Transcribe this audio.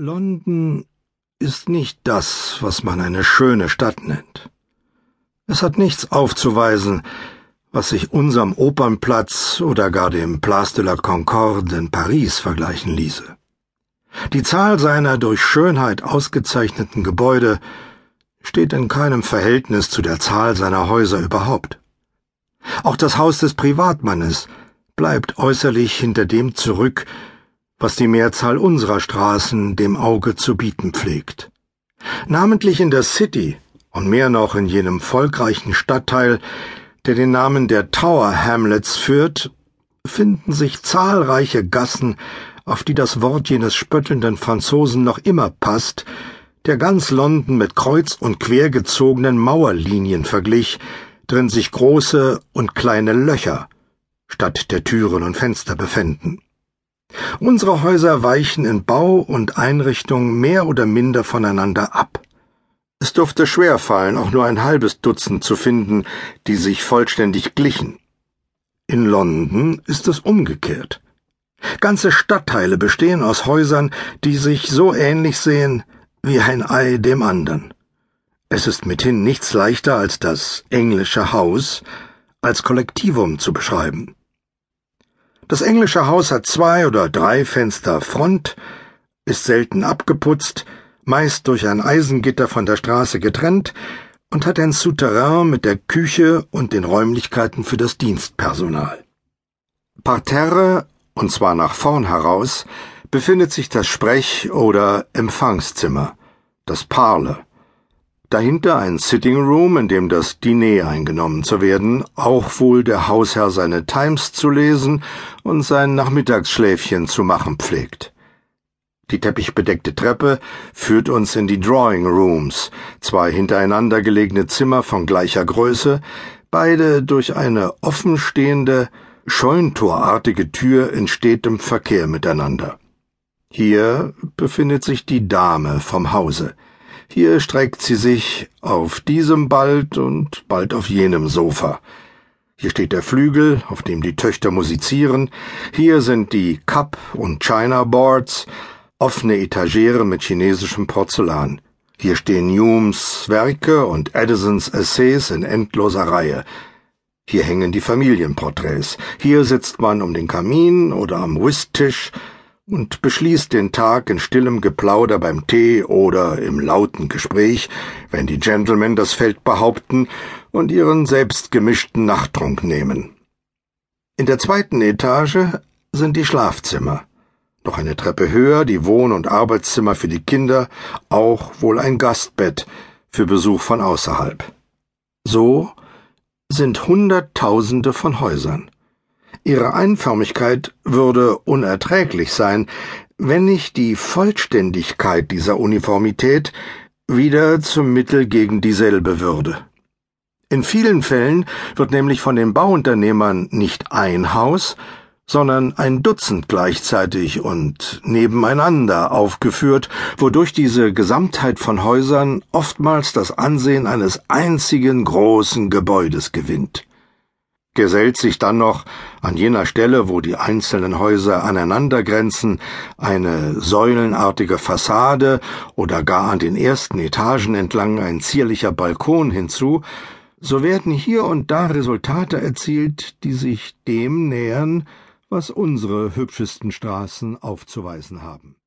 London ist nicht das, was man eine schöne Stadt nennt. Es hat nichts aufzuweisen, was sich unserem Opernplatz oder gar dem Place de la Concorde in Paris vergleichen ließe. Die Zahl seiner durch Schönheit ausgezeichneten Gebäude steht in keinem Verhältnis zu der Zahl seiner Häuser überhaupt. Auch das Haus des Privatmannes bleibt äußerlich hinter dem zurück, was die Mehrzahl unserer Straßen dem Auge zu bieten pflegt. Namentlich in der City und mehr noch in jenem volkreichen Stadtteil, der den Namen der Tower Hamlets führt, finden sich zahlreiche Gassen, auf die das Wort jenes spöttelnden Franzosen noch immer passt, der ganz London mit kreuz und quer gezogenen Mauerlinien verglich, drin sich große und kleine Löcher statt der Türen und Fenster befänden. Unsere Häuser weichen in Bau und Einrichtung mehr oder minder voneinander ab. Es durfte schwer fallen, auch nur ein halbes Dutzend zu finden, die sich vollständig glichen. In London ist es umgekehrt. Ganze Stadtteile bestehen aus Häusern, die sich so ähnlich sehen wie ein Ei dem andern. Es ist mithin nichts leichter als das englische Haus als Kollektivum zu beschreiben. Das englische Haus hat zwei oder drei Fenster Front, ist selten abgeputzt, meist durch ein Eisengitter von der Straße getrennt und hat ein Souterrain mit der Küche und den Räumlichkeiten für das Dienstpersonal. Parterre, und zwar nach vorn heraus, befindet sich das Sprech- oder Empfangszimmer, das Parle Dahinter ein Sitting Room, in dem das Diner eingenommen zu werden, auch wohl der Hausherr seine Times zu lesen und sein Nachmittagsschläfchen zu machen pflegt. Die teppichbedeckte Treppe führt uns in die Drawing Rooms, zwei hintereinander gelegene Zimmer von gleicher Größe, beide durch eine offenstehende, scheuntorartige Tür in stetem Verkehr miteinander. Hier befindet sich die Dame vom Hause. Hier streckt sie sich auf diesem bald und bald auf jenem Sofa. Hier steht der Flügel, auf dem die Töchter musizieren. Hier sind die Cup- und China-Boards, offene Etagere mit chinesischem Porzellan. Hier stehen Humes Werke und Edisons Essays in endloser Reihe. Hier hängen die Familienporträts. Hier sitzt man um den Kamin oder am Whisttisch und beschließt den Tag in stillem Geplauder beim Tee oder im lauten Gespräch, wenn die Gentlemen das Feld behaupten und ihren selbstgemischten Nachttrunk nehmen. In der zweiten Etage sind die Schlafzimmer. Noch eine Treppe höher die Wohn- und Arbeitszimmer für die Kinder, auch wohl ein Gastbett für Besuch von außerhalb. So sind Hunderttausende von Häusern. Ihre Einförmigkeit würde unerträglich sein, wenn nicht die Vollständigkeit dieser Uniformität wieder zum Mittel gegen dieselbe würde. In vielen Fällen wird nämlich von den Bauunternehmern nicht ein Haus, sondern ein Dutzend gleichzeitig und nebeneinander aufgeführt, wodurch diese Gesamtheit von Häusern oftmals das Ansehen eines einzigen großen Gebäudes gewinnt gesellt sich dann noch an jener Stelle, wo die einzelnen Häuser aneinandergrenzen, eine säulenartige Fassade oder gar an den ersten Etagen entlang ein zierlicher Balkon hinzu, so werden hier und da Resultate erzielt, die sich dem nähern, was unsere hübschesten Straßen aufzuweisen haben.